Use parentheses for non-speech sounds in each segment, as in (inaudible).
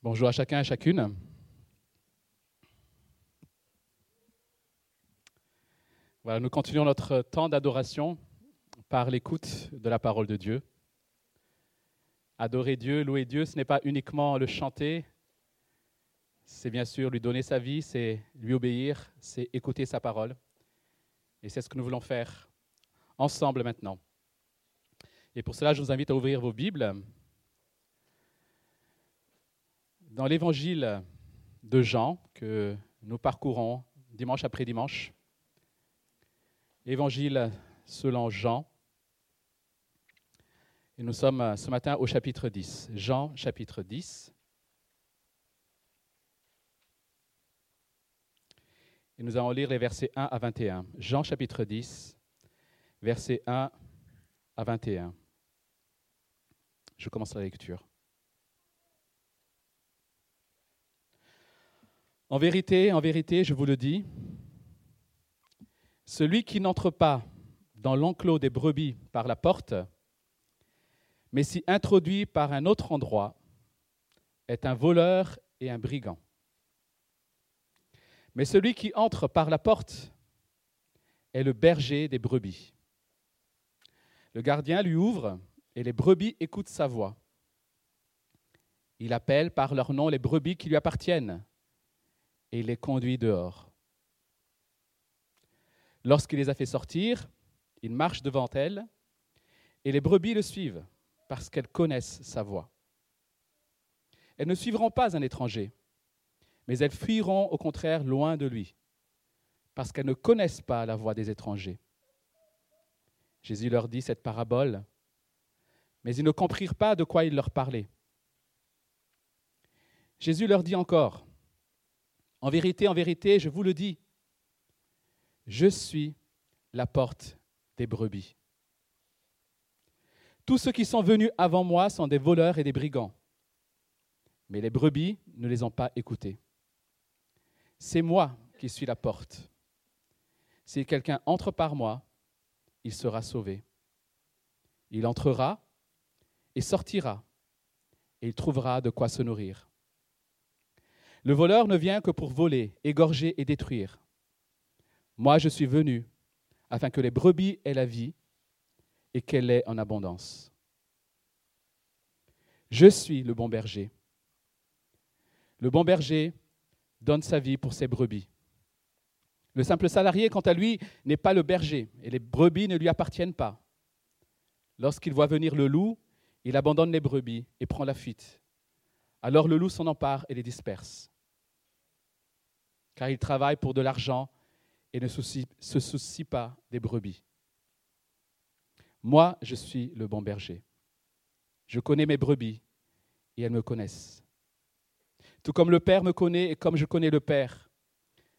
Bonjour à chacun et chacune. Voilà, nous continuons notre temps d'adoration par l'écoute de la parole de Dieu. Adorer Dieu, louer Dieu, ce n'est pas uniquement le chanter, c'est bien sûr lui donner sa vie, c'est lui obéir, c'est écouter sa parole. Et c'est ce que nous voulons faire ensemble maintenant. Et pour cela, je vous invite à ouvrir vos Bibles dans l'évangile de Jean que nous parcourons dimanche après dimanche. Évangile selon Jean. Et nous sommes ce matin au chapitre 10. Jean chapitre 10. Et nous allons lire les versets 1 à 21. Jean chapitre 10, versets 1 à 21. Je commence la lecture. En vérité, en vérité, je vous le dis, celui qui n'entre pas dans l'enclos des brebis par la porte, mais s'y introduit par un autre endroit, est un voleur et un brigand. Mais celui qui entre par la porte est le berger des brebis. Le gardien lui ouvre et les brebis écoutent sa voix. Il appelle par leur nom les brebis qui lui appartiennent et il les conduit dehors. Lorsqu'il les a fait sortir, il marche devant elles, et les brebis le suivent, parce qu'elles connaissent sa voix. Elles ne suivront pas un étranger, mais elles fuiront au contraire loin de lui, parce qu'elles ne connaissent pas la voix des étrangers. Jésus leur dit cette parabole, mais ils ne comprirent pas de quoi il leur parlait. Jésus leur dit encore, en vérité, en vérité, je vous le dis, je suis la porte des brebis. Tous ceux qui sont venus avant moi sont des voleurs et des brigands, mais les brebis ne les ont pas écoutés. C'est moi qui suis la porte. Si quelqu'un entre par moi, il sera sauvé. Il entrera et sortira, et il trouvera de quoi se nourrir. Le voleur ne vient que pour voler, égorger et détruire. Moi, je suis venu afin que les brebis aient la vie et qu'elle ait en abondance. Je suis le bon berger. Le bon berger donne sa vie pour ses brebis. Le simple salarié, quant à lui, n'est pas le berger et les brebis ne lui appartiennent pas. Lorsqu'il voit venir le loup, il abandonne les brebis et prend la fuite. Alors le loup s'en empare et les disperse. Car il travaille pour de l'argent et ne se soucie pas des brebis. Moi, je suis le bon berger. Je connais mes brebis et elles me connaissent. Tout comme le Père me connaît et comme je connais le Père,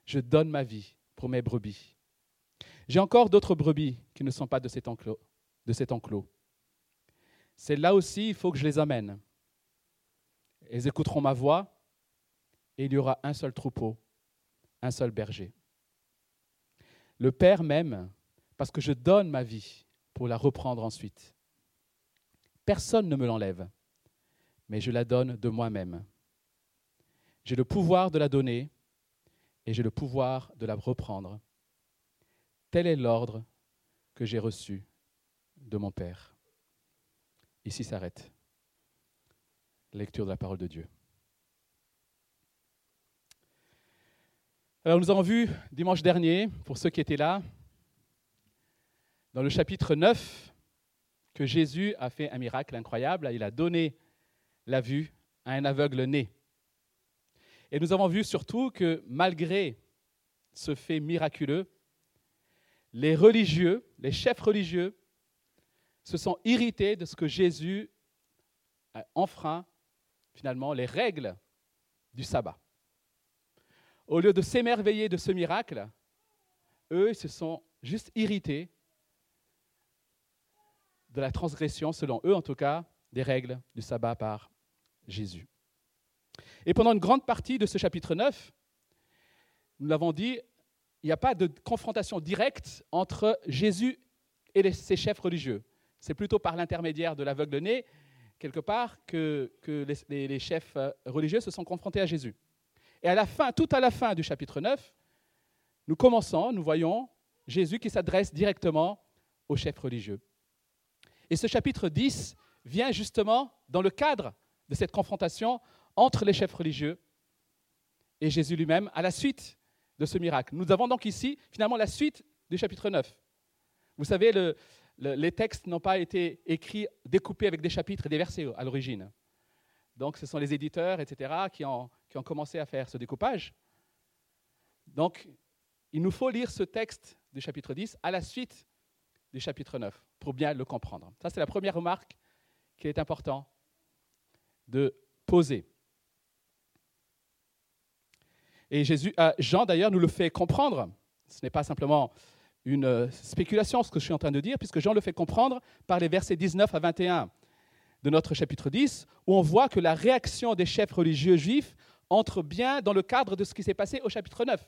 je donne ma vie pour mes brebis. J'ai encore d'autres brebis qui ne sont pas de cet enclos. De cet enclos. Celles-là aussi, il faut que je les amène. Elles écouteront ma voix et il y aura un seul troupeau, un seul berger. Le Père m'aime parce que je donne ma vie pour la reprendre ensuite. Personne ne me l'enlève, mais je la donne de moi-même. J'ai le pouvoir de la donner et j'ai le pouvoir de la reprendre. Tel est l'ordre que j'ai reçu de mon Père. Ici s'arrête lecture de la parole de Dieu. Alors nous avons vu dimanche dernier, pour ceux qui étaient là, dans le chapitre 9, que Jésus a fait un miracle incroyable. Il a donné la vue à un aveugle né. Et nous avons vu surtout que malgré ce fait miraculeux, les religieux, les chefs religieux, se sont irrités de ce que Jésus a enfreint finalement les règles du sabbat. Au lieu de s'émerveiller de ce miracle, eux se sont juste irrités de la transgression, selon eux en tout cas, des règles du sabbat par Jésus. Et pendant une grande partie de ce chapitre 9, nous l'avons dit, il n'y a pas de confrontation directe entre Jésus et ses chefs religieux. C'est plutôt par l'intermédiaire de l'aveugle-né quelque part, que, les, chefs euh, religieux se sont confrontés à Jésus. Et à la fin, tout à la fin du chapitre 9, nous commençons, nous voyons Jésus qui s'adresse directement aux chefs religieux. Et ce chapitre 10 vient justement dans le cadre de cette confrontation entre les chefs religieux et Jésus lui-même à la suite de ce miracle. Nous avons donc ici finalement la suite du chapitre 9. Vous savez, le, les textes n'ont pas été écrits, découpés avec des chapitres et des versets à l'origine. Donc ce sont les éditeurs, etc., qui ont, commencé à faire ce découpage. Donc il nous faut lire ce texte du chapitre 10 à la suite du chapitre 9 pour bien le comprendre. Ça, c'est la première remarque qu'il est important de poser. Et Jésus, euh, Jean, d'ailleurs, nous le fait comprendre. Ce n'est pas simplement une euh, spéculation, ce que je suis en train de dire, puisque Jean le fait comprendre par les versets 19 à 21 de notre chapitre 10, où on voit que la réaction des chefs religieux juifs entre bien dans le cadre de ce qui s'est passé au chapitre 9,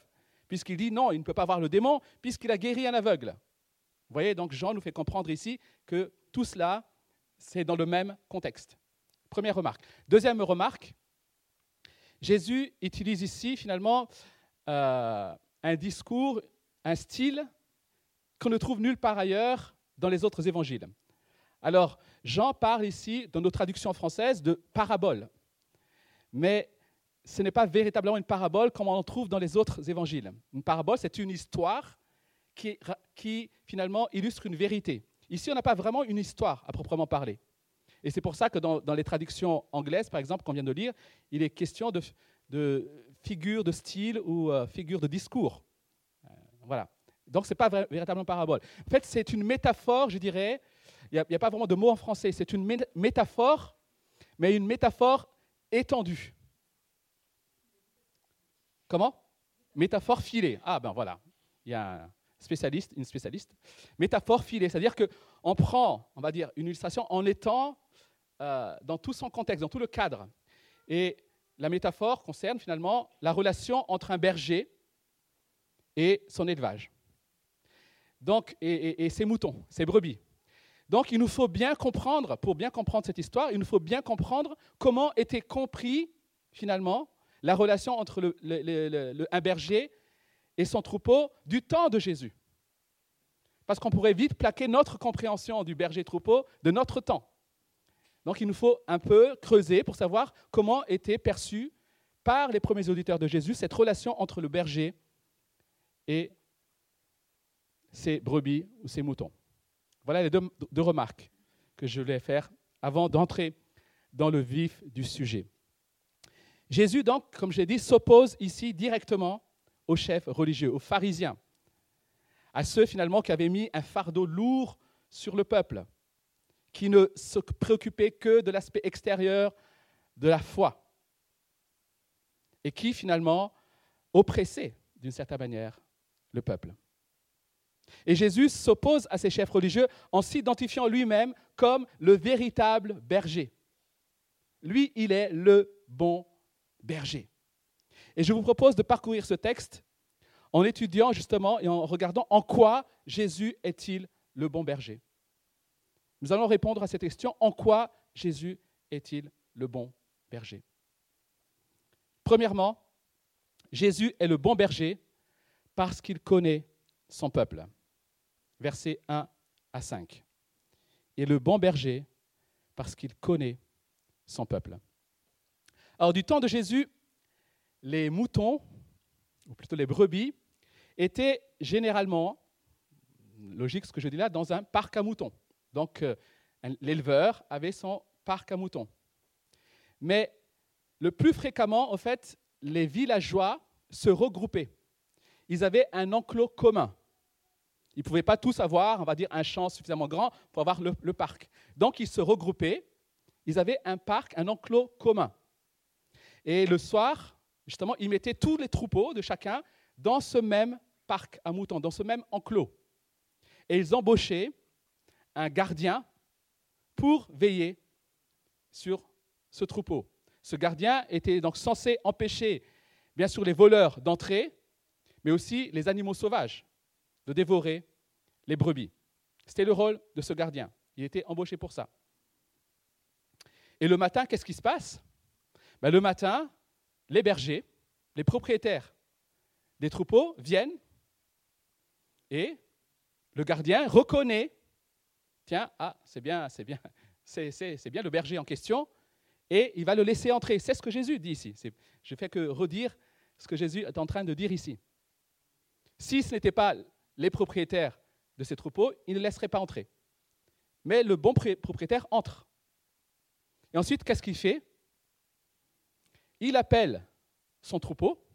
puisqu'il dit non, il ne peut pas voir le démon, puisqu'il a guéri un aveugle. Vous voyez, donc Jean nous fait comprendre ici que tout cela, c'est dans le même contexte. Première remarque. Deuxième remarque, Jésus utilise ici finalement euh, un discours, un style qu'on ne trouve nulle part ailleurs dans les autres évangiles. Alors, Jean parle ici, dans nos traductions françaises, de parabole. Mais ce n'est pas véritablement une parabole comme on en trouve dans les autres évangiles. Une parabole, c'est une histoire qui, qui, finalement illustre une vérité. Ici, on n'a pas vraiment une histoire à proprement parler. Et c'est pour ça que dans, les traductions anglaises, par exemple, qu'on vient de lire, il est question de, figure de style ou euh, figure de discours. Euh, voilà. Donc, ce n'est pas véritablement parabole. En fait, c'est une métaphore, je dirais. Il n'y a, pas vraiment de mot en français. C'est une métaphore, mais une métaphore étendue. Comment? Métaphore filée. Ah ben voilà. Il y a un spécialiste, une spécialiste. Métaphore filée, c'est-à-dire qu'on prend, on va dire, une illustration en étant euh, dans tout son contexte, dans tout le cadre. Et la métaphore concerne finalement la relation entre un berger et son élevage donc, et, ses moutons, ses brebis. Donc il nous faut bien comprendre, pour bien comprendre cette histoire, il nous faut bien comprendre comment était compris finalement la relation entre le, un berger et son troupeau du temps de Jésus. Parce qu'on pourrait vite plaquer notre compréhension du berger-troupeau de notre temps. Donc il nous faut un peu creuser pour savoir comment était perçue par les premiers auditeurs de Jésus cette relation entre le berger et ses brebis ou ses moutons. Voilà les deux, remarques que je voulais faire avant d'entrer dans le vif du sujet. Jésus, donc, comme j'ai dit, s'oppose ici directement aux chefs religieux, aux pharisiens, à ceux finalement qui avaient mis un fardeau lourd sur le peuple, qui ne se préoccupaient que de l'aspect extérieur de la foi, et qui finalement oppressaient d'une certaine manière le peuple. Et Jésus s'oppose à ces chefs religieux en s'identifiant lui-même comme le véritable berger. Lui, il est le bon berger. Et je vous propose de parcourir ce texte en étudiant justement et en regardant en quoi Jésus est-il le bon berger. Nous allons répondre à cette question, en quoi Jésus est-il le bon berger? Premièrement, Jésus est le bon berger parce qu'il connaît son peuple versets 1 à 5. Et le bon berger, parce qu'il connaît son peuple. Alors du temps de Jésus, les moutons, ou plutôt les brebis, étaient généralement, logique ce que je dis là, dans un parc à moutons. Donc euh, l'éleveur avait son parc à moutons. Mais le plus fréquemment, en fait, les villageois se regroupaient. Ils avaient un enclos commun. Ils ne pouvaient pas tous avoir, on va dire, un champ suffisamment grand pour avoir le, parc. Donc, ils se regroupaient. Ils avaient un parc, un enclos commun. Et le soir, justement, ils mettaient tous les troupeaux de chacun dans ce même parc à moutons, dans ce même enclos. Et ils embauchaient un gardien pour veiller sur ce troupeau. Ce gardien était donc censé empêcher, bien sûr, les voleurs d'entrer, mais aussi les animaux sauvages de dévorer les brebis. C'était le rôle de ce gardien. Il était embauché pour ça. Et le matin, qu'est-ce qui se passe? Ben, Le matin, les bergers, les propriétaires des troupeaux viennent et le gardien reconnaît, tiens, ah, c'est bien, c'est bien, (laughs) c'est bien le berger en question, et il va le laisser entrer. C'est ce que Jésus dit ici. Je ne fais que redire ce que Jésus est en train de dire ici. Si ce n'était pas les propriétaires de ces troupeaux, il ne laisserait pas entrer. Mais le bon propriétaire entre. Et ensuite, qu'est-ce qu'il fait? Il appelle son troupeau,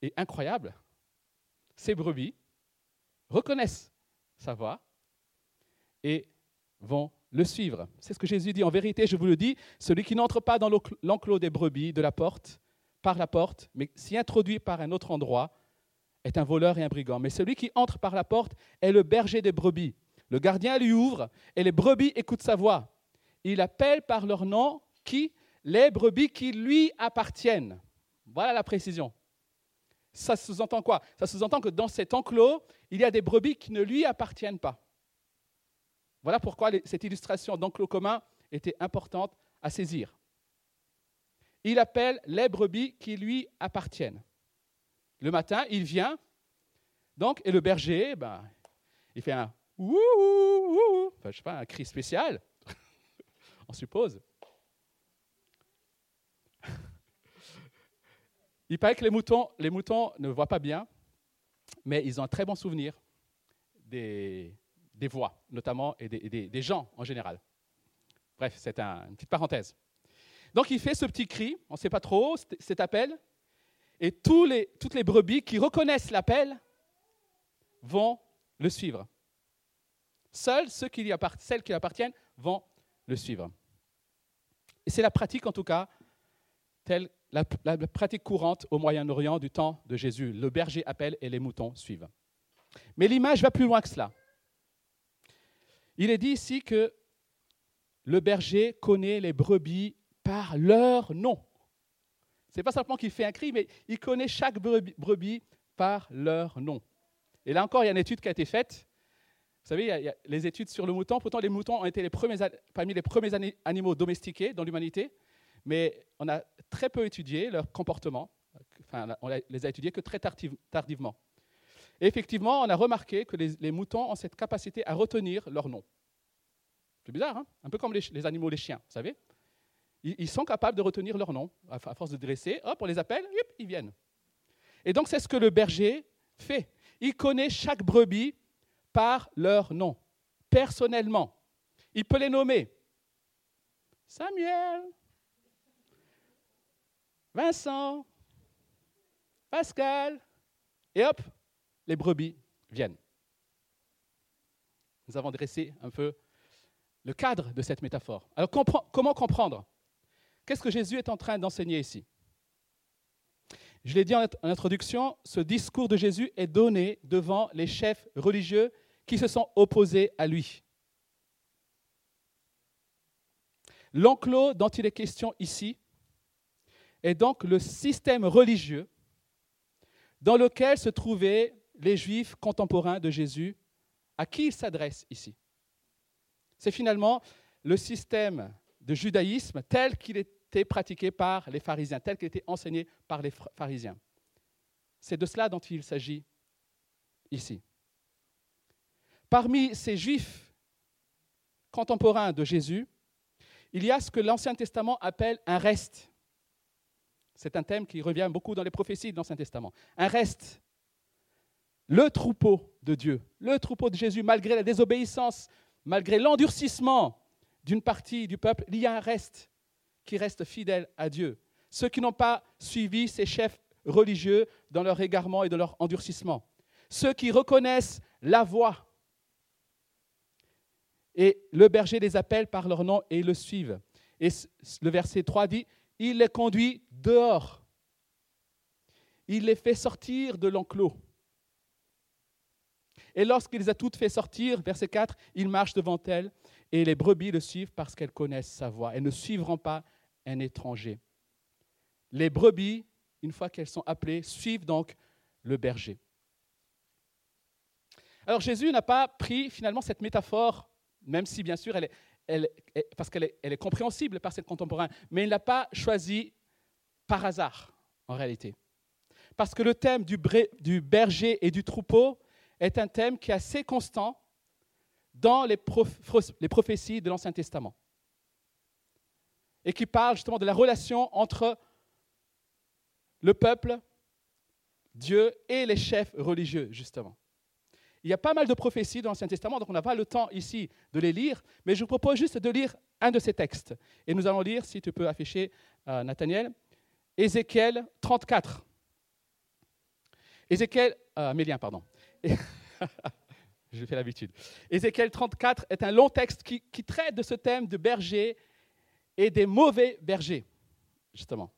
et incroyable, ses brebis reconnaissent sa voix et vont le suivre. C'est ce que Jésus dit. En vérité, je vous le dis, celui qui n'entre pas dans l'enclos des brebis de la porte, par la porte, mais s'y introduit par un autre endroit, est un voleur et un brigand. Mais celui qui entre par la porte est le berger des brebis. Le gardien lui ouvre et les brebis écoutent sa voix. Il appelle par leur nom qui? Les brebis qui lui appartiennent. Voilà la précision. Ça sous-entend quoi? Ça sous-entend que dans cet enclos, il y a des brebis qui ne lui appartiennent pas. Voilà pourquoi cette illustration d'enclos commun était importante à saisir. Il appelle les brebis qui lui appartiennent. Le matin, il vient, donc, et le berger, ben, il fait un ouh, ouh, enfin, je sais pas, un cri spécial, (laughs) on suppose. (laughs) Il paraît que les moutons, les moutons ne voient pas bien, mais ils ont un très bon souvenir des, voix, notamment, et des, gens en général. Bref, c'est une petite parenthèse. Donc il fait ce petit cri, on ne sait pas trop, cet appel, et toutes les brebis qui reconnaissent l'appel vont le suivre. Seuls celles qui lui appartiennent vont le suivre. C'est la pratique, en tout cas, telle la, la pratique courante au Moyen-Orient du temps de Jésus. Le berger appelle et les moutons suivent. Mais l'image va plus loin que cela. Il est dit ici que le berger connaît les brebis par leur nom. Ce n'est pas simplement qu'il fait un cri, mais il connaît chaque brebis, par leur nom. Et là encore, il y a une étude qui a été faite. Vous savez, il y a, les études sur le mouton. Pourtant, les moutons ont été parmi les premiers animaux domestiqués dans l'humanité, mais on a très peu étudié leur comportement. Enfin, on les a étudiés que très tardivement. Et effectivement, on a remarqué que les, moutons ont cette capacité à retenir leur nom. C'est bizarre, hein? Un peu comme les, animaux, les chiens, vous savez? Ils, sont capables de retenir leur nom. À, force de dresser, hop, on les appelle, ils viennent. Et donc, c'est ce que le berger fait. Il connaît chaque brebis par leur nom, personnellement. Il peut les nommer. Samuel, Vincent, Pascal, et hop, les brebis viennent. Nous avons dressé un peu le cadre de cette métaphore. Alors comment comprendre? Qu'est-ce que Jésus est en train d'enseigner ici? Je l'ai dit en introduction, ce discours de Jésus est donné devant les chefs religieux qui se sont opposés à lui. L'enclos dont il est question ici est donc le système religieux dans lequel se trouvaient les Juifs contemporains de Jésus, à qui il s'adresse ici. C'est finalement le système de judaïsme tel qu'il était pratiqué par les pharisiens, tel qu'il était enseigné par les pharisiens. C'est de cela dont il s'agit ici. Parmi ces Juifs contemporains de Jésus, il y a ce que l'Ancien Testament appelle un reste. C'est un thème qui revient beaucoup dans les prophéties de l'Ancien Testament. Un reste le troupeau de Dieu, le troupeau de Jésus, malgré la désobéissance, malgré l'endurcissement d'une partie du peuple, il y a un reste qui reste fidèle à Dieu. Ceux qui n'ont pas suivi ces chefs religieux dans leur égarement et dans leur endurcissement. Ceux qui reconnaissent la voix. Et le berger les appelle par leur nom et ils le suivent. Et le verset 3 dit, il les conduit dehors. Il les fait sortir de l'enclos. Et lorsqu'il les a toutes fait sortir, verset 4, il marche devant elles et les brebis le suivent parce qu'elles connaissent sa voix. Elles ne suivront pas un étranger. Les brebis, une fois qu'elles sont appelées, suivent donc le berger. Alors Jésus n'a pas pris finalement cette métaphore, même si bien sûr elle est, parce qu'elle est, compréhensible par ses contemporains, mais il ne l'a pas choisi par hasard, en réalité. Parce que le thème du, berger et du troupeau est un thème qui est assez constant dans les prophéties de l'Ancien Testament. Et qui parle justement de la relation entre le peuple, Dieu et les chefs religieux, justement. Il y a pas mal de prophéties dans l'Ancien Testament, donc on n'a pas le temps ici de les lire, mais je vous propose juste de lire un de ces textes. Et nous allons lire, si tu peux afficher, euh, Nathaniel, Ézéchiel 34. Ézéchiel, euh, pardon. (laughs) je fais l'habitude. Ézéchiel 34 est un long texte qui, traite de ce thème de berger et des mauvais bergers, justement.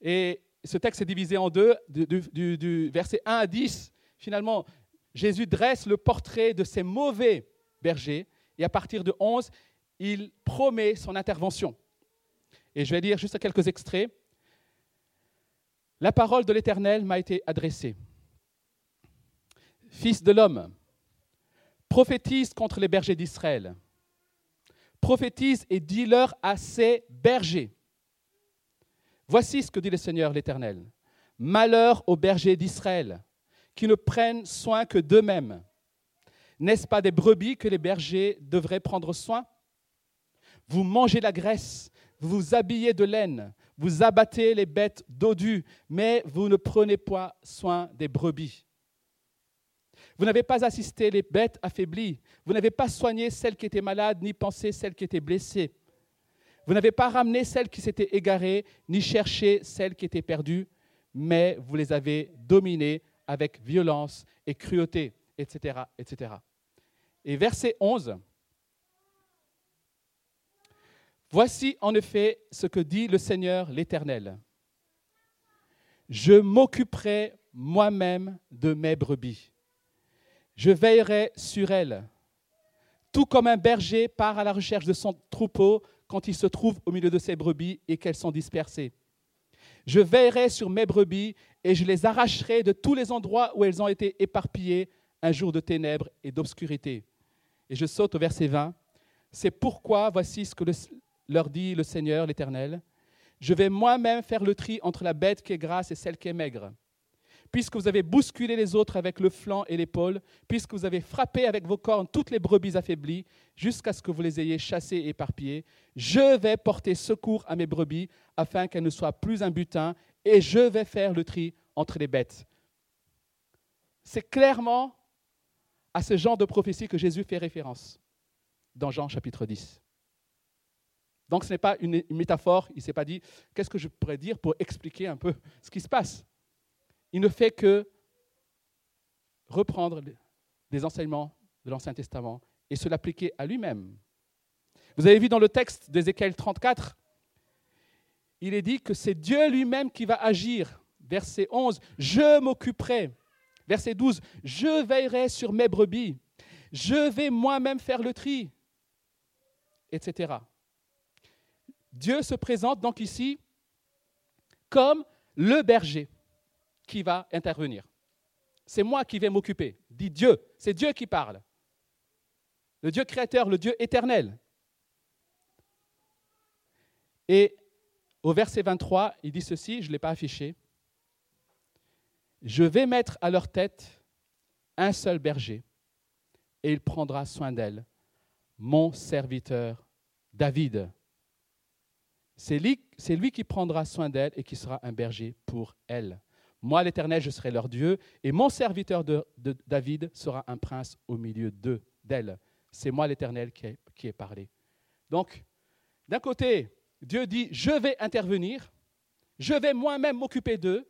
Et ce texte est divisé en deux, du, verset 1 à 10. Finalement, Jésus dresse le portrait de ces mauvais bergers, et à partir de 11, il promet son intervention. Et je vais lire juste quelques extraits. La parole de l'Éternel m'a été adressée. Fils de l'homme, prophétise contre les bergers d'Israël. Prophétise et dis-leur à ces bergers. Voici ce que dit le Seigneur l'Éternel. Malheur aux bergers d'Israël, qui ne prennent soin que d'eux-mêmes. N'est-ce pas des brebis que les bergers devraient prendre soin? Vous mangez la graisse, vous vous habillez de laine, vous abattez les bêtes dodues, mais vous ne prenez pas soin des brebis. Vous n'avez pas assisté les bêtes affaiblies. Vous n'avez pas soigné celles qui étaient malades, ni pensé celles qui étaient blessées. Vous n'avez pas ramené celles qui s'étaient égarées, ni cherché celles qui étaient perdues, mais vous les avez dominées avec violence et cruauté, etc. etc. Et verset 11. Voici en effet ce que dit le Seigneur l'Éternel. Je m'occuperai moi-même de mes brebis je veillerai sur elle. Tout comme un berger part à la recherche de son troupeau quand il se trouve au milieu de ses brebis et qu'elles sont dispersées. Je veillerai sur mes brebis et je les arracherai de tous les endroits où elles ont été éparpillées un jour de ténèbres et d'obscurité. Et je saute au verset 20. C'est pourquoi voici ce que leur dit le Seigneur l'Éternel. Je vais moi-même faire le tri entre la bête qui est grasse et celle qui est maigre puisque vous avez bousculé les autres avec le flanc et l'épaule, puisque vous avez frappé avec vos cornes toutes les brebis affaiblies, jusqu'à ce que vous les ayez chassées et éparpillées, je vais porter secours à mes brebis afin qu'elles ne soient plus un butin, et je vais faire le tri entre les bêtes. C'est clairement à ce genre de prophétie que Jésus fait référence dans Jean chapitre 10. Donc ce n'est pas une métaphore, il ne s'est pas dit qu'est-ce que je pourrais dire pour expliquer un peu ce qui se passe? Il ne fait que reprendre des enseignements de l'Ancien Testament et se l'appliquer à lui-même. Vous avez vu dans le texte d'Ézéchiel 34, il est dit que c'est Dieu lui-même qui va agir. Verset 11, je m'occuperai. Verset 12, je veillerai sur mes brebis. Je vais moi-même faire le tri, etc. Dieu se présente donc ici comme le berger qui va intervenir. C'est moi qui vais m'occuper, dit Dieu. C'est Dieu qui parle. Le Dieu créateur, le Dieu éternel. Et au verset 23, il dit ceci, je ne l'ai pas affiché. Je vais mettre à leur tête un seul berger, et il prendra soin d'elle, mon serviteur David. C'est lui, lui, qui prendra soin d'elle et qui sera un berger pour elle. Moi, l'Éternel, je serai leur Dieu, et mon serviteur de, David sera un prince au milieu d'eux, d'elle. C'est moi, l'Éternel, qui, qui ai parlé. Donc, d'un côté, Dieu dit, je vais intervenir, je vais moi-même m'occuper d'eux,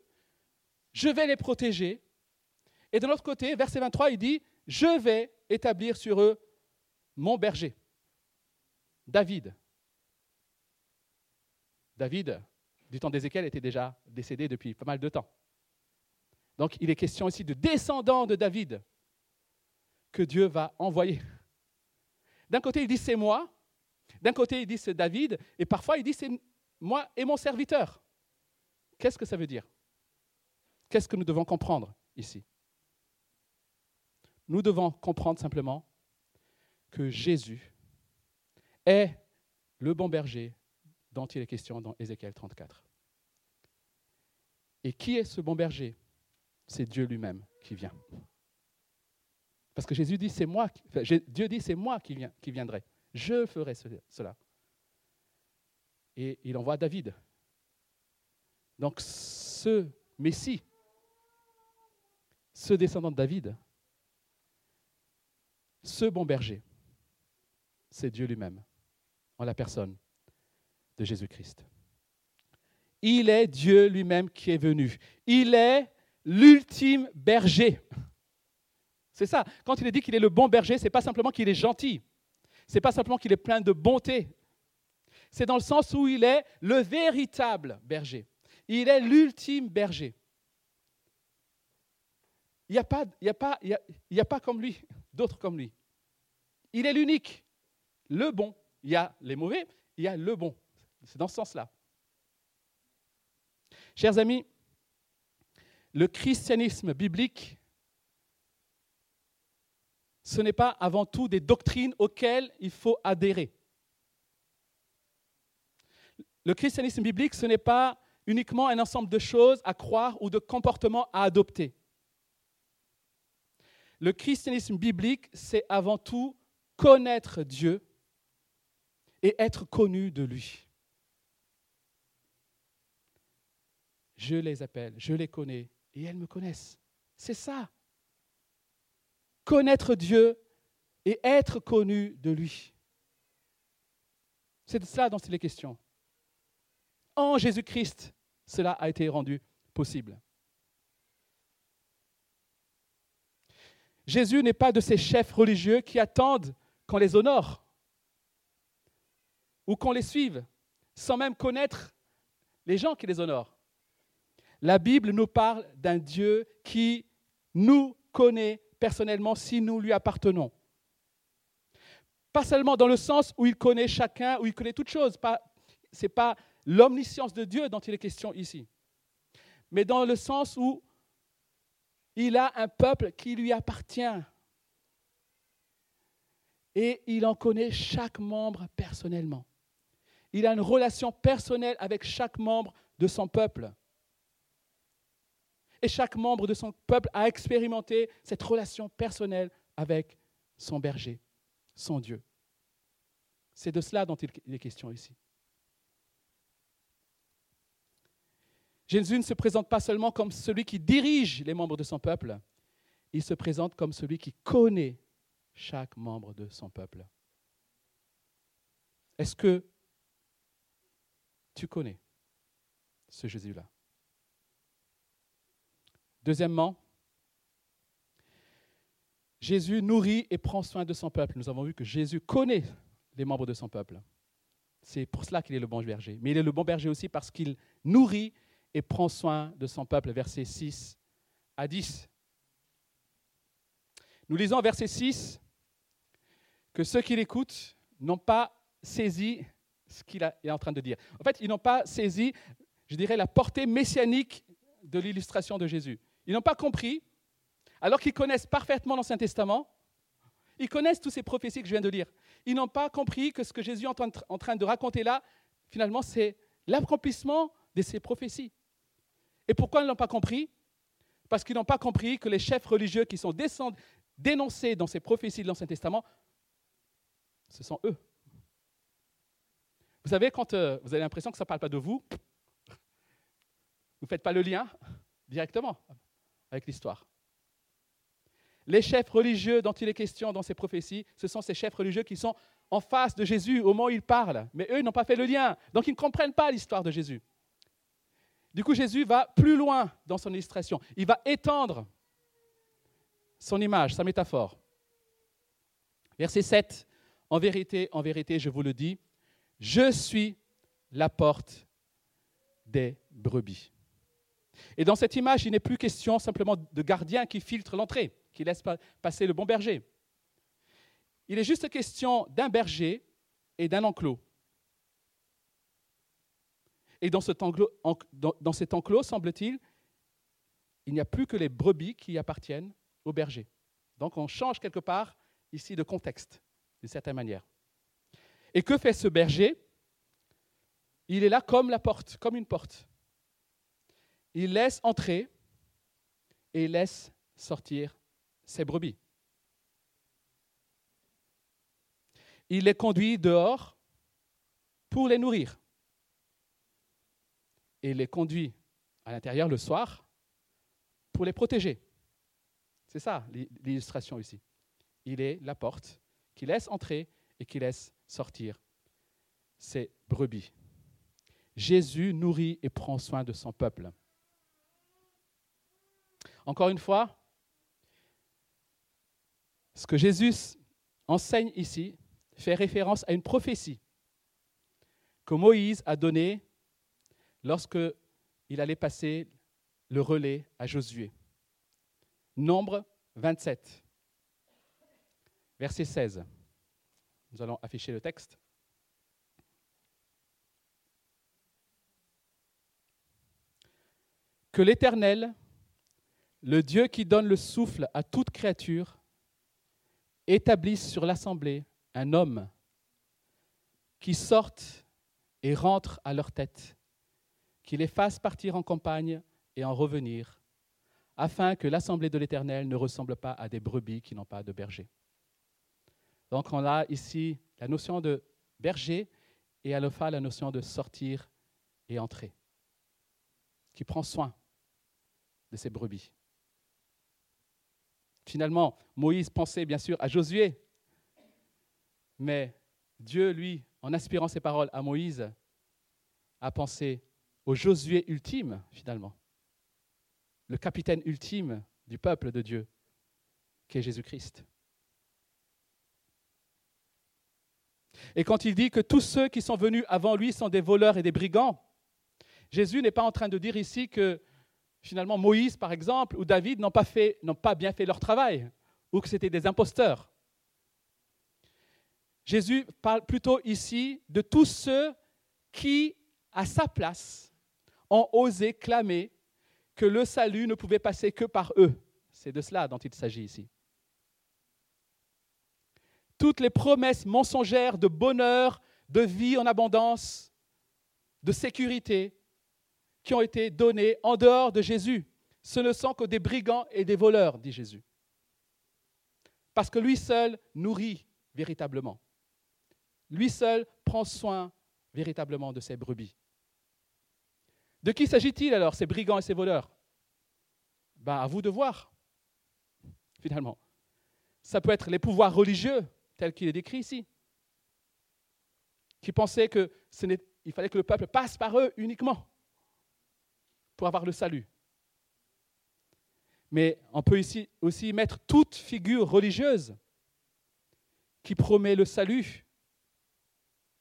je vais les protéger. Et de l'autre côté, verset 23, il dit, je vais établir sur eux mon berger, David. David, du temps d'Ézéchiel, était déjà décédé depuis pas mal de temps. Donc il est question ici de descendants de David que Dieu va envoyer. D'un côté, il dit c'est moi, d'un côté, il dit c'est David, et parfois il dit c'est moi et mon serviteur. Qu'est-ce que ça veut dire? Qu'est-ce que nous devons comprendre ici? Nous devons comprendre simplement que Jésus est le bon berger dont il est question dans Ézéchiel 34. Et qui est ce bon berger? C'est Dieu lui-même qui vient. Parce que Jésus dit, c'est moi, Dieu dit, c'est moi qui, qui viendrai. Je ferai cela. Et il envoie David. Donc ce Messie, ce descendant de David, ce bon berger, c'est Dieu lui-même, en la personne de Jésus-Christ. Il est Dieu lui-même qui est venu. Il est l'ultime berger. C'est ça. Quand il est dit qu'il est le bon berger, ce n'est pas simplement qu'il est gentil. Ce n'est pas simplement qu'il est plein de bonté. C'est dans le sens où il est le véritable berger. Il est l'ultime berger. Il n'y a, pas, a, pas, il a pas comme lui, (laughs) d'autres comme lui. Il est l'unique, le bon. Il y a les mauvais, il y a le bon. C'est dans ce sens-là. Chers amis, le christianisme biblique, ce n'est pas avant tout des doctrines auxquelles il faut adhérer. Le christianisme biblique, ce n'est pas uniquement un ensemble de choses à croire ou de comportements à adopter. Le christianisme biblique, c'est avant tout connaître Dieu et être connu de lui. Je les appelle, je les connais et elles me connaissent. C'est ça. Connaître Dieu et être connu de lui. C'est de cela dont il est question. En Jésus-Christ, cela a été rendu possible. Jésus n'est pas de ces chefs religieux qui attendent qu'on les honore ou qu'on les suive sans même connaître les gens qui les honorent. La Bible nous parle d'un Dieu qui nous connaît personnellement si nous lui appartenons. Pas seulement dans le sens où il connaît chacun, où il connaît toutes choses. Ce n'est pas l'omniscience de Dieu dont il est question ici. Mais dans le sens où il a un peuple qui lui appartient. Et il en connaît chaque membre personnellement. Il a une relation personnelle avec chaque membre de son peuple. Et chaque membre de son peuple a expérimenté cette relation personnelle avec son berger, son Dieu. C'est de cela dont il est question ici. Jésus ne se présente pas seulement comme celui qui dirige les membres de son peuple, il se présente comme celui qui connaît chaque membre de son peuple. Est-ce que tu connais ce Jésus-là? Deuxièmement, Jésus nourrit et prend soin de son peuple. Nous avons vu que Jésus connaît les membres de son peuple. C'est pour cela qu'il est le bon berger. Mais il est le bon berger aussi parce qu'il nourrit et prend soin de son peuple. Versets 6 à 10. Nous lisons verset 6 que ceux qui l'écoutent n'ont pas saisi ce qu'il est en train de dire. En fait, ils n'ont pas saisi, je dirais, la portée messianique de l'illustration de Jésus. Ils n'ont pas compris, alors qu'ils connaissent parfaitement l'Ancien Testament, ils connaissent toutes ces prophéties que je viens de lire. Ils n'ont pas compris que ce que Jésus est en train de raconter là, finalement, c'est l'accomplissement de ces prophéties. Et pourquoi ils n'ont pas compris? Parce qu'ils n'ont pas compris que les chefs religieux qui sont dénoncés dans ces prophéties de l'Ancien Testament, ce sont eux. Vous savez, quand euh, vous avez l'impression que ça ne parle pas de vous, (laughs) vous ne faites pas le lien directement avec l'histoire. Les chefs religieux dont il est question dans ces prophéties, ce sont ces chefs religieux qui sont en face de Jésus au moment où il parle. Mais eux, n'ont pas fait le lien. Donc, ils ne comprennent pas l'histoire de Jésus. Du coup, Jésus va plus loin dans son illustration. Il va étendre son image, sa métaphore. Verset 7. En vérité, en vérité, je vous le dis, je suis la porte des brebis. Et dans cette image, il n'est plus question simplement de gardien qui filtre l'entrée, qui laisse passer le bon berger. Il est juste question d'un berger et d'un enclos. Et dans cet enclos, dans, cet enclos semble-t-il, il n'y a plus que les brebis qui appartiennent au berger. Donc on change quelque part ici de contexte, d'une certaine manière. Et que fait ce berger? Il est là comme la porte, comme une porte. Il laisse entrer et il laisse sortir ses brebis. Il les conduit dehors pour les nourrir. Et il les conduit à l'intérieur le soir pour les protéger. C'est ça l'illustration ici. Il est la porte qui laisse entrer et qui laisse sortir ses brebis. Jésus nourrit et prend soin de son peuple. Encore une fois, ce que Jésus enseigne ici fait référence à une prophétie que Moïse a donnée lorsque il allait passer le relais à Josué. Nombre 27, verset 16. Nous allons afficher le texte. Que l'Éternel, le Dieu qui donne le souffle à toute créature, établisse sur l'assemblée un homme qui sorte et rentre à leur tête, qui les fasse partir en campagne et en revenir, afin que l'assemblée de l'Éternel ne ressemble pas à des brebis qui n'ont pas de berger. Donc on a ici la notion de berger et à l'OFA la notion de sortir et entrer, qui prend soin de ses brebis. Finalement, Moïse pensait bien sûr à Josué, mais Dieu, lui, en inspirant ses paroles à Moïse, a pensé au Josué ultime, finalement, le capitaine ultime du peuple de Dieu, qui est Jésus-Christ. Et quand il dit que tous ceux qui sont venus avant lui sont des voleurs et des brigands, Jésus n'est pas en train de dire ici que finalement Moïse, par exemple, ou David n'ont pas, pas bien fait leur travail, ou que c'était des imposteurs. Jésus parle plutôt ici de tous ceux qui, à sa place, ont osé clamer que le salut ne pouvait passer que par eux. C'est de cela dont il s'agit ici. Toutes les promesses mensongères de bonheur, de vie en abondance, de sécurité qui ont été données en dehors de Jésus, ce ne sont que des brigands et des voleurs, dit Jésus. Parce que lui seul nourrit véritablement. Lui seul prend soin véritablement de ses brebis. De qui s'agit-il alors, ces brigands et ces voleurs? Ben, À vous de voir, finalement. Ça peut être les pouvoirs religieux, tels qu'il est décrit ici, qui pensaient qu'il fallait que le peuple passe par eux uniquement pour avoir le salut. Mais on peut ici aussi mettre toute figure religieuse qui promet le salut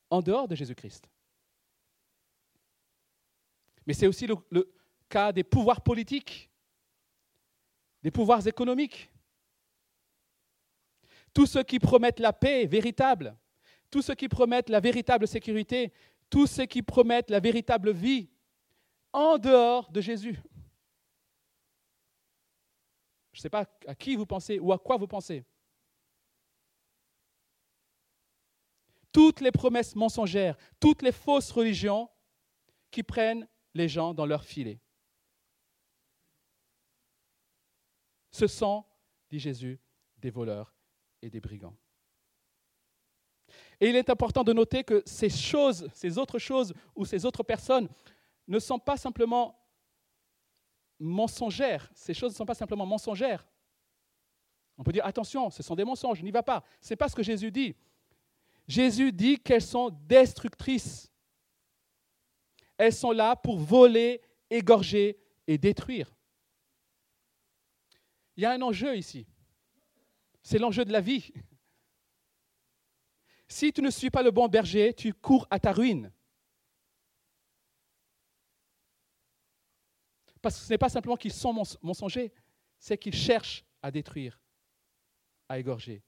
en dehors de Jésus-Christ. Mais c'est aussi le, le, cas des pouvoirs politiques, des pouvoirs économiques. Tous ceux qui promettent la paix véritable, tous ceux qui promettent la véritable sécurité, tous ceux qui promettent la véritable vie en dehors de Jésus. Je ne sais pas à qui vous pensez ou à quoi vous pensez. Toutes les promesses mensongères, toutes les fausses religions qui prennent les gens dans leur filet. Ce sont, dit Jésus, des voleurs et des brigands. Et il est important de noter que ces choses, ces autres choses ou ces autres personnes ne sont pas simplement mensongères. Ces choses ne sont pas simplement mensongères. On peut dire attention, ce sont des mensonges, n'y va pas. Ce n'est pas ce que Jésus dit. Jésus dit qu'elles sont destructrices. Elles sont là pour voler, égorger et détruire. Il y a un enjeu ici. C'est l'enjeu de la vie. Si tu ne suis pas le bon berger, tu cours à ta ruine. Parce que ce n'est pas simplement qu'ils sont mensongers, c'est qu'ils cherchent à détruire, à égorger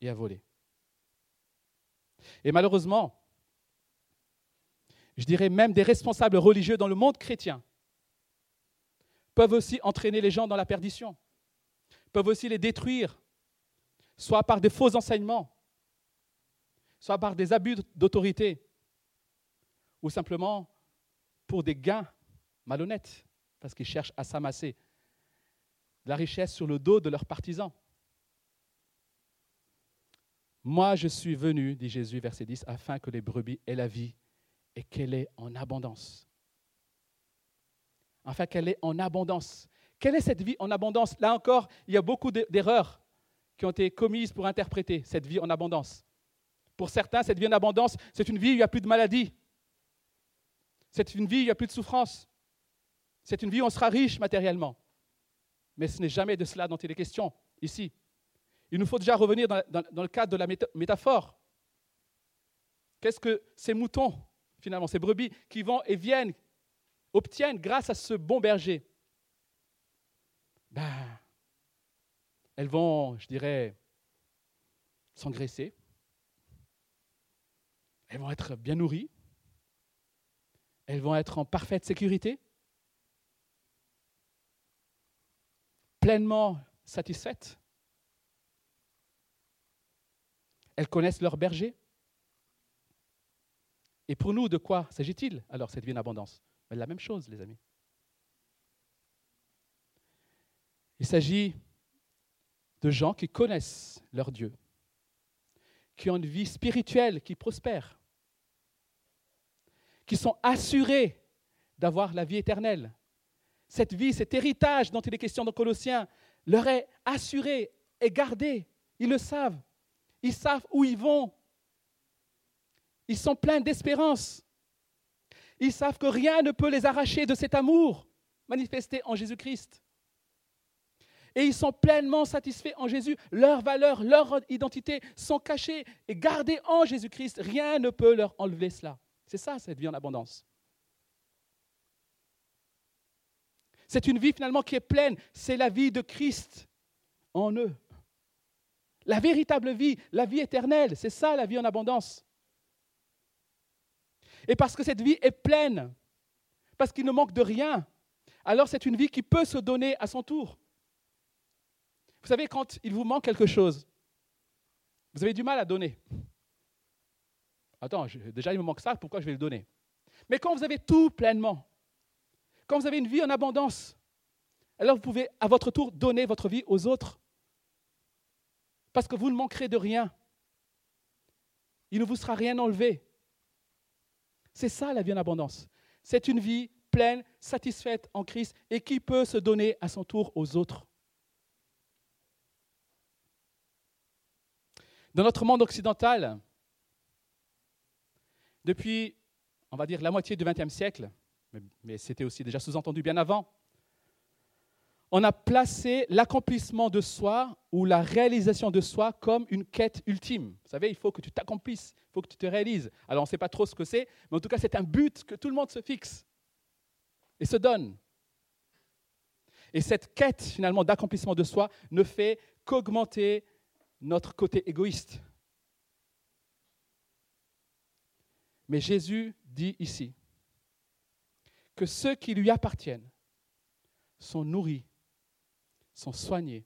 et à voler. Et malheureusement, je dirais même des responsables religieux dans le monde chrétien peuvent aussi entraîner les gens dans la perdition, peuvent aussi les détruire, soit par des faux enseignements, soit par des abus d'autorité, ou simplement pour des gains malhonnêtes, parce qu'ils cherchent à s'amasser la richesse sur le dos de leurs partisans. Moi, je suis venu, dit Jésus, verset 10, afin que les brebis aient la vie et qu'elle est en abondance. Afin qu'elle est en abondance. Quelle est cette vie en abondance? Là encore, il y a beaucoup d'erreurs qui ont été commises pour interpréter cette vie en abondance. Pour certains, cette vie en abondance, c'est une vie où il n'y a plus de maladie. C'est une vie où il n'y a plus de souffrance. C'est une vie où on sera riche matériellement. Mais ce n'est jamais de cela dont il est question ici. Il nous faut déjà revenir dans, le cadre de la métaphore. Qu'est-ce que ces moutons, finalement, ces brebis, qui vont et viennent, obtiennent grâce à ce bon berger? Ben, Elles vont, je dirais, s'engraisser. Elles vont être bien nourries. Elles vont être en parfaite sécurité. Pleinement satisfaites. Elles connaissent leur berger. Et pour nous, de quoi s'agit-il alors cette vie en abondance? Mais La même chose, les amis. Il s'agit de gens qui connaissent leur Dieu, qui ont une vie spirituelle qui prospère, qui sont assurés d'avoir la vie éternelle. Cette vie, cet héritage dont il est question dans Colossiens, leur est assuré et gardé. Ils le savent. Ils savent où ils vont. Ils sont pleins d'espérance. Ils savent que rien ne peut les arracher de cet amour manifesté en Jésus-Christ. Et ils sont pleinement satisfaits en Jésus. Leurs valeurs, leur identité sont cachées et gardées en Jésus-Christ. Rien ne peut leur enlever cela. C'est ça, cette vie en abondance. C'est une vie finalement qui est pleine. C'est la vie de Christ en eux. La véritable vie, la vie éternelle, c'est ça la vie en abondance. Et parce que cette vie est pleine, parce qu'il ne manque de rien, alors c'est une vie qui peut se donner à son tour. Vous savez, quand il vous manque quelque chose, vous avez du mal à donner. Attends, déjà il me manque ça, pourquoi je vais le donner? Mais quand vous avez tout pleinement, quand vous avez une vie en abondance, alors vous pouvez à votre tour donner votre vie aux autres parce que vous ne manquerez de rien. Il ne vous sera rien enlevé. C'est ça la vie en abondance. C'est une vie pleine, satisfaite en Christ et qui peut se donner à son tour aux autres. Dans notre monde occidental, depuis, on va dire, la moitié du XXe siècle, mais c'était aussi déjà sous-entendu bien avant, on a placé l'accomplissement de soi ou la réalisation de soi comme une quête ultime. Vous savez, il faut que tu t'accomplisses, il faut que tu te réalises. Alors on ne sait pas trop ce que c'est, mais en tout cas c'est un but que tout le monde se fixe et se donne. Et cette quête finalement d'accomplissement de soi ne fait qu'augmenter notre côté égoïste. Mais Jésus dit ici que ceux qui lui appartiennent sont nourris sont soignés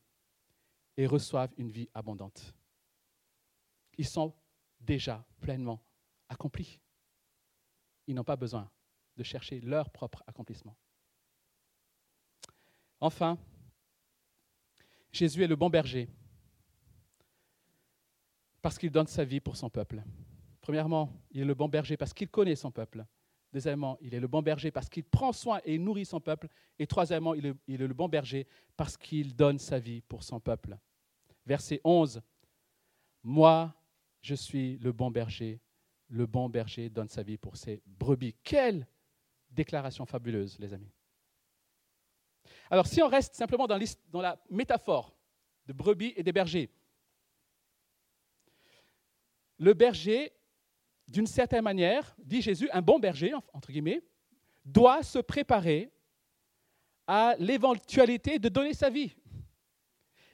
et reçoivent une vie abondante. Ils sont déjà pleinement accomplis. Ils n'ont pas besoin de chercher leur propre accomplissement. Enfin, Jésus est le bon berger parce qu'il donne sa vie pour son peuple. Premièrement, il est le bon berger parce qu'il connaît son peuple. Deuxièmement, il est le bon berger parce qu'il prend soin et nourrit son peuple. Et troisièmement, il est, le bon berger parce qu'il donne sa vie pour son peuple. Verset 11. Moi, je suis le bon berger. Le bon berger donne sa vie pour ses brebis. Quelle déclaration fabuleuse, les amis. Alors, si on reste simplement dans, dans la métaphore de brebis et des bergers, le berger d'une certaine manière, dit Jésus, un bon berger, entre guillemets, doit se préparer à l'éventualité de donner sa vie.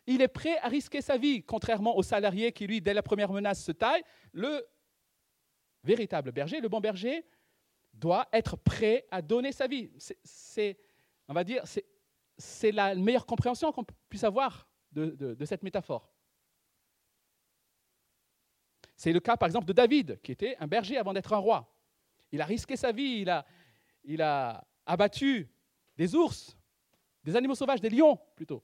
Il est prêt à risquer sa vie, contrairement au salarié qui, lui, dès la première menace, se taille. Le véritable berger, le bon berger, doit être prêt à donner sa vie. C'est, on va dire, c'est la meilleure compréhension qu'on puisse avoir de cette métaphore. C'est le cas, par exemple, de David, qui était un berger avant d'être un roi. Il a risqué sa vie, il a, abattu des ours, des animaux sauvages, des lions plutôt.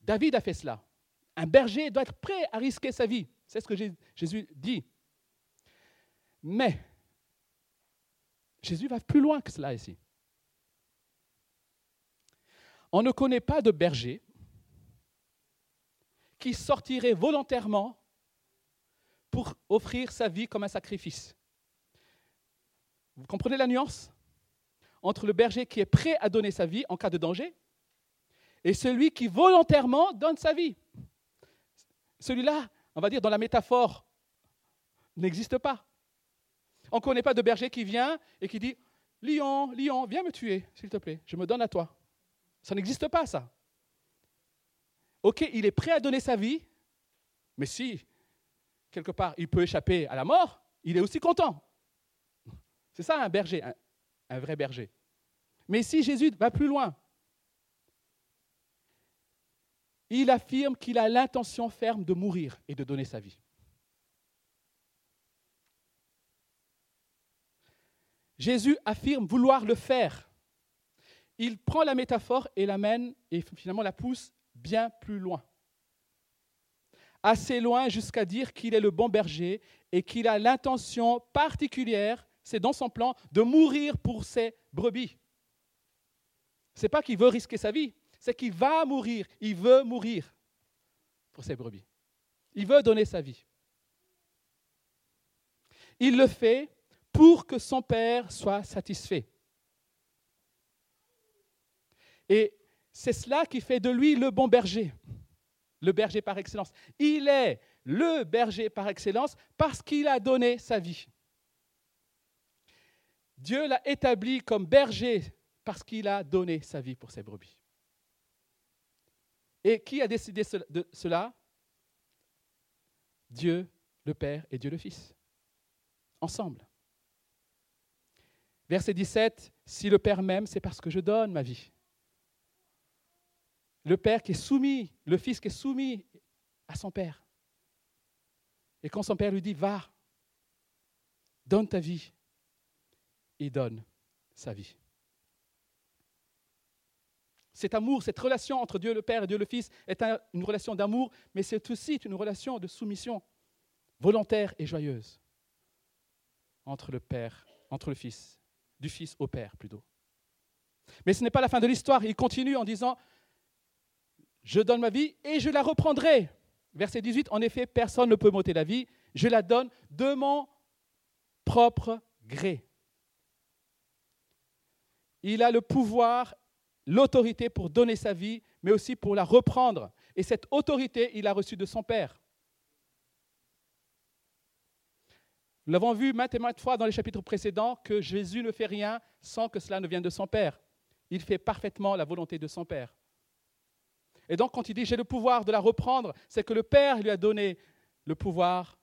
David a fait cela. Un berger doit être prêt à risquer sa vie. C'est ce que Jésus dit. Mais Jésus va plus loin que cela ici. On ne connaît pas de berger qui sortirait volontairement pour offrir sa vie comme un sacrifice. Vous comprenez la nuance? Entre le berger qui est prêt à donner sa vie en cas de danger et celui qui volontairement donne sa vie. Celui-là, on va dire dans la métaphore, n'existe pas. On ne connaît pas de berger qui vient et qui dit Lion, Lion, viens me tuer, s'il te plaît, je me donne à toi. Ça n'existe pas, ça. Ok, il est prêt à donner sa vie, mais si, quelque part, il peut échapper à la mort, il est aussi content. C'est ça un berger, un, vrai berger. Mais si Jésus va plus loin, il affirme qu'il a l'intention ferme de mourir et de donner sa vie. Jésus affirme vouloir le faire. Il prend la métaphore et l'amène et finalement la pousse bien plus loin. Assez loin jusqu'à dire qu'il est le bon berger et qu'il a l'intention particulière, c'est dans son plan, de mourir pour ses brebis. Ce n'est pas qu'il veut risquer sa vie, c'est qu'il va mourir, il veut mourir pour ses brebis. Il veut donner sa vie. Il le fait pour que son Père soit satisfait. Et c'est cela qui fait de lui le bon berger, le berger par excellence. Il est le berger par excellence parce qu'il a donné sa vie. Dieu l'a établi comme berger parce qu'il a donné sa vie pour ses brebis. Et qui a décidé de cela? Dieu le Père et Dieu le Fils, ensemble. Verset 17, si le Père m'aime, c'est parce que je donne ma vie. Le Père qui est soumis, le Fils qui est soumis à son Père. Et quand son Père lui dit, va, donne ta vie, il donne sa vie. Cet amour, cette relation entre Dieu le Père et Dieu le Fils est une relation d'amour, mais c'est aussi une relation de soumission volontaire et joyeuse entre le Père, entre le Fils du Fils au Père plutôt. Mais ce n'est pas la fin de l'histoire. Il continue en disant, je donne ma vie et je la reprendrai. Verset 18, en effet, personne ne peut m'ôter la vie, je la donne de mon propre gré. Il a le pouvoir, l'autorité pour donner sa vie, mais aussi pour la reprendre. Et cette autorité, il a reçue de son Père. Nous l'avons vu maintes et maintes fois dans les chapitres précédents que Jésus ne fait rien sans que cela ne vienne de son Père. Il fait parfaitement la volonté de son Père. Et donc quand il dit j'ai le pouvoir de la reprendre, c'est que le Père lui a donné le pouvoir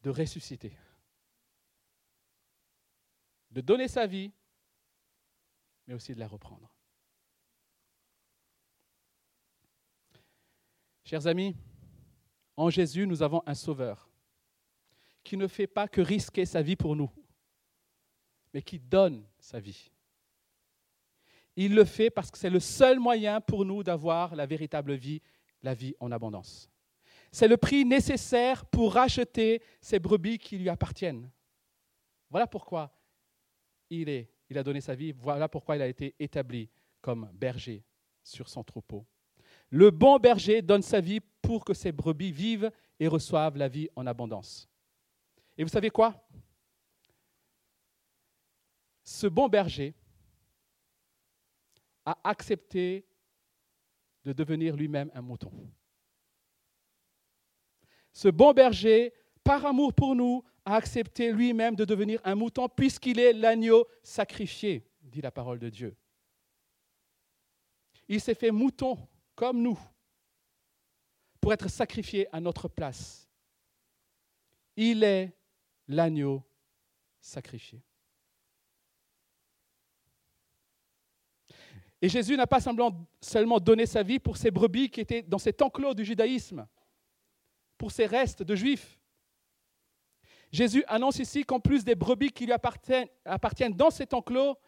de ressusciter, de donner sa vie, mais aussi de la reprendre. Chers amis, en Jésus, nous avons un sauveur qui ne fait pas que risquer sa vie pour nous, mais qui donne sa vie. Il le fait parce que c'est le seul moyen pour nous d'avoir la véritable vie, la vie en abondance. C'est le prix nécessaire pour racheter ces brebis qui lui appartiennent. Voilà pourquoi il, est, il a donné sa vie, voilà pourquoi il a été établi comme berger sur son troupeau. Le bon berger donne sa vie pour que ses brebis vivent et reçoivent la vie en abondance. Et vous savez quoi? Ce bon berger a accepté de devenir lui-même un mouton. Ce bon berger, par amour pour nous, a accepté lui-même de devenir un mouton puisqu'il est l'agneau sacrifié, dit la parole de Dieu. Il s'est fait mouton comme nous pour être sacrifié à notre place. Il est l'agneau sacrifié. Et Jésus n'a pas seulement donné sa vie pour ces brebis qui étaient dans cet enclos du judaïsme, pour ces restes de juifs. Jésus annonce ici qu'en plus des brebis qui lui appartiennent, appartiennent dans cet enclos,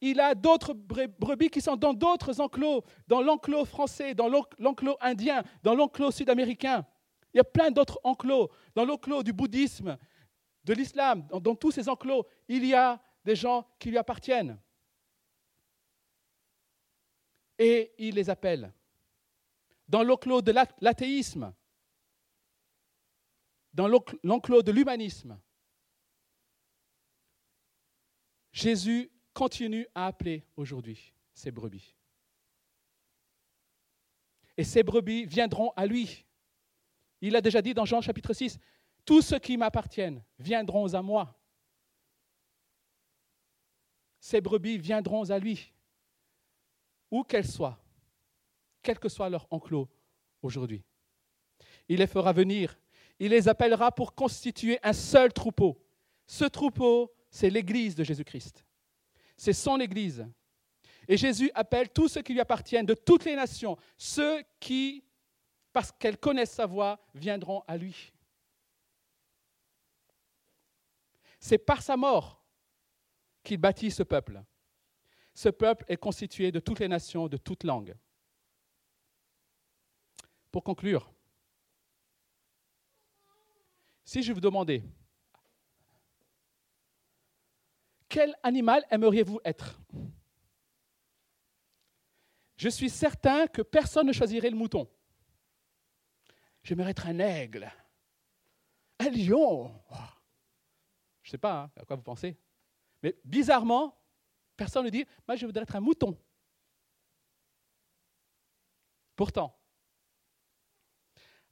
il a d'autres brebis qui sont dans d'autres enclos, dans l'enclos français, dans l'enclos indien, dans l'enclos sud-américain. Il y a plein d'autres enclos, dans l'enclos du bouddhisme, de l'islam, dans, tous ces enclos, il y a des gens qui lui appartiennent. Et il les appelle. Dans l'enclos de l'athéisme, dans l'enclos de l'humanisme, Jésus continue à appeler aujourd'hui ces brebis. Et ces brebis viendront à lui. Il a déjà dit dans Jean chapitre 6, tous ceux qui m'appartiennent viendront à moi. Ces brebis viendront à lui, où qu'elles soient, quel que soit leur enclos aujourd'hui. Il les fera venir, il les appellera pour constituer un seul troupeau. Ce troupeau, c'est l'Église de Jésus-Christ. C'est son Église. Et Jésus appelle tous ceux qui lui appartiennent de toutes les nations, ceux qui, parce qu'elles connaissent sa voix, viendront à lui. C'est par sa mort qu'il bâtit ce peuple. Ce peuple est constitué de toutes les nations, de toutes langues. Pour conclure, si je vous demandais quel animal aimeriez-vous être? Je suis certain que personne ne choisirait le mouton. J'aimerais être un aigle, un lion. Je ne sais pas hein, à quoi vous pensez. Mais bizarrement, personne ne dit, moi je voudrais être un mouton. Pourtant,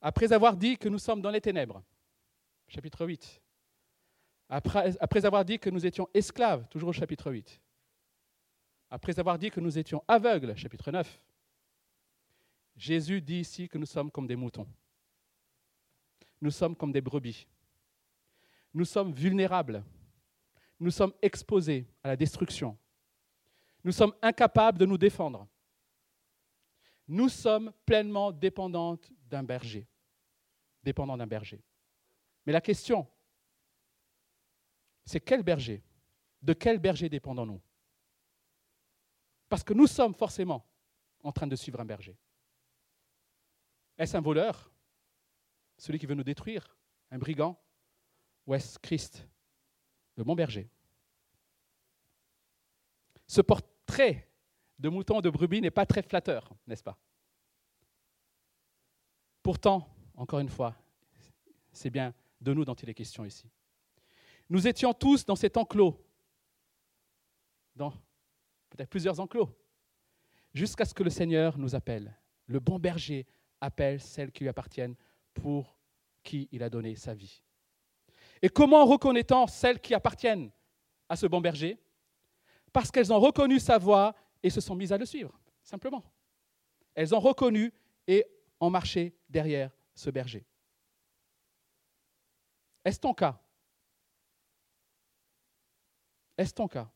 après avoir dit que nous sommes dans les ténèbres, chapitre 8, après, avoir dit que nous étions esclaves, toujours au chapitre 8. Après avoir dit que nous étions aveugles, chapitre 9. Jésus dit ici que nous sommes comme des moutons. Nous sommes comme des brebis. Nous sommes vulnérables. Nous sommes exposés à la destruction. Nous sommes incapables de nous défendre. Nous sommes pleinement dépendantes d'un berger. Dépendants d'un berger. Mais la question, c'est quel berger? De quel berger dépendons-nous? Parce que nous sommes forcément en train de suivre un berger. Est-ce un voleur? Celui qui veut nous détruire? Un brigand? Ou est-ce Christ, le bon berger? Portrait de mouton, de brebis n'est pas très flatteur, n'est-ce pas? Pourtant, encore une fois, c'est bien de nous dont il est question ici. Nous étions tous dans cet enclos, dans peut-être plusieurs enclos, jusqu'à ce que le Seigneur nous appelle. Le bon berger appelle celles qui lui appartiennent pour qui il a donné sa vie. Et comment reconnaît-on celles qui appartiennent à ce bon berger? Parce qu'elles ont reconnu sa voix et se sont mises à le suivre, simplement. Elles ont reconnu et ont marché derrière ce berger. Est-ce ton cas? Est-ce ton cas?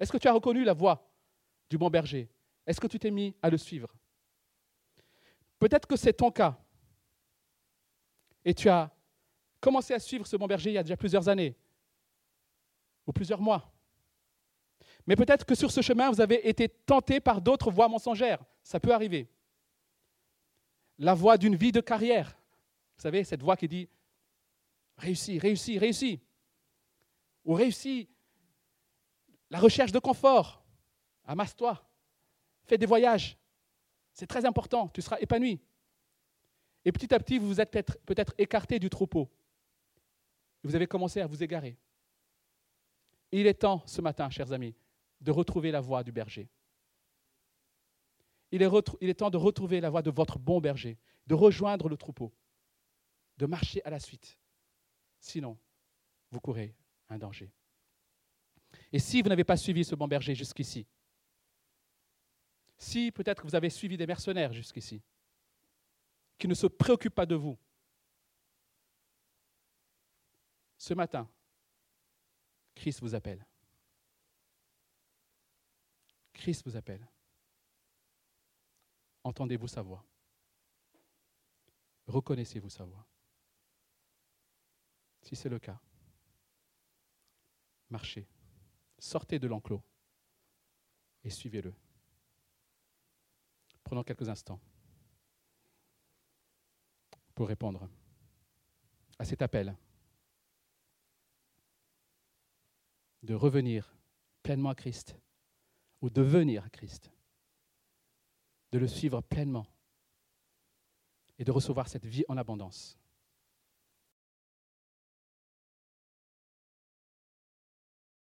Est-ce que tu as reconnu la voix du bon berger? Est-ce que tu t'es mis à le suivre? Peut-être que c'est ton cas. Et tu as commencé à suivre ce bon berger il y a déjà plusieurs années ou plusieurs mois. Mais peut-être que sur ce chemin, vous avez été tenté par d'autres voies mensongères. Ça peut arriver. La voie d'une vie de carrière. Vous savez, cette voix qui dit réussis, réussis, réussis. Ou réussis la recherche de confort. Amasse-toi. Fais des voyages. C'est très important. Tu seras épanoui. Et petit à petit, vous vous êtes peut-être écarté du troupeau. Vous avez commencé à vous égarer. il est temps ce matin, chers amis, de retrouver la voie du berger. Il est, temps de retrouver la voie de votre bon berger, de rejoindre le troupeau, de marcher à la suite. Sinon, vous courez un danger. Et si vous n'avez pas suivi ce bon berger jusqu'ici, si peut-être vous avez suivi des mercenaires jusqu'ici, qui ne se préoccupent pas de vous, ce matin, Christ vous appelle. Christ vous appelle. Entendez-vous sa voix Reconnaissez-vous sa voix Si c'est le cas, marchez, sortez de l'enclos et suivez-le. Prenons quelques instants pour répondre à cet appel de revenir pleinement à Christ ou de venir à Christ, de le suivre pleinement et de recevoir cette vie en abondance.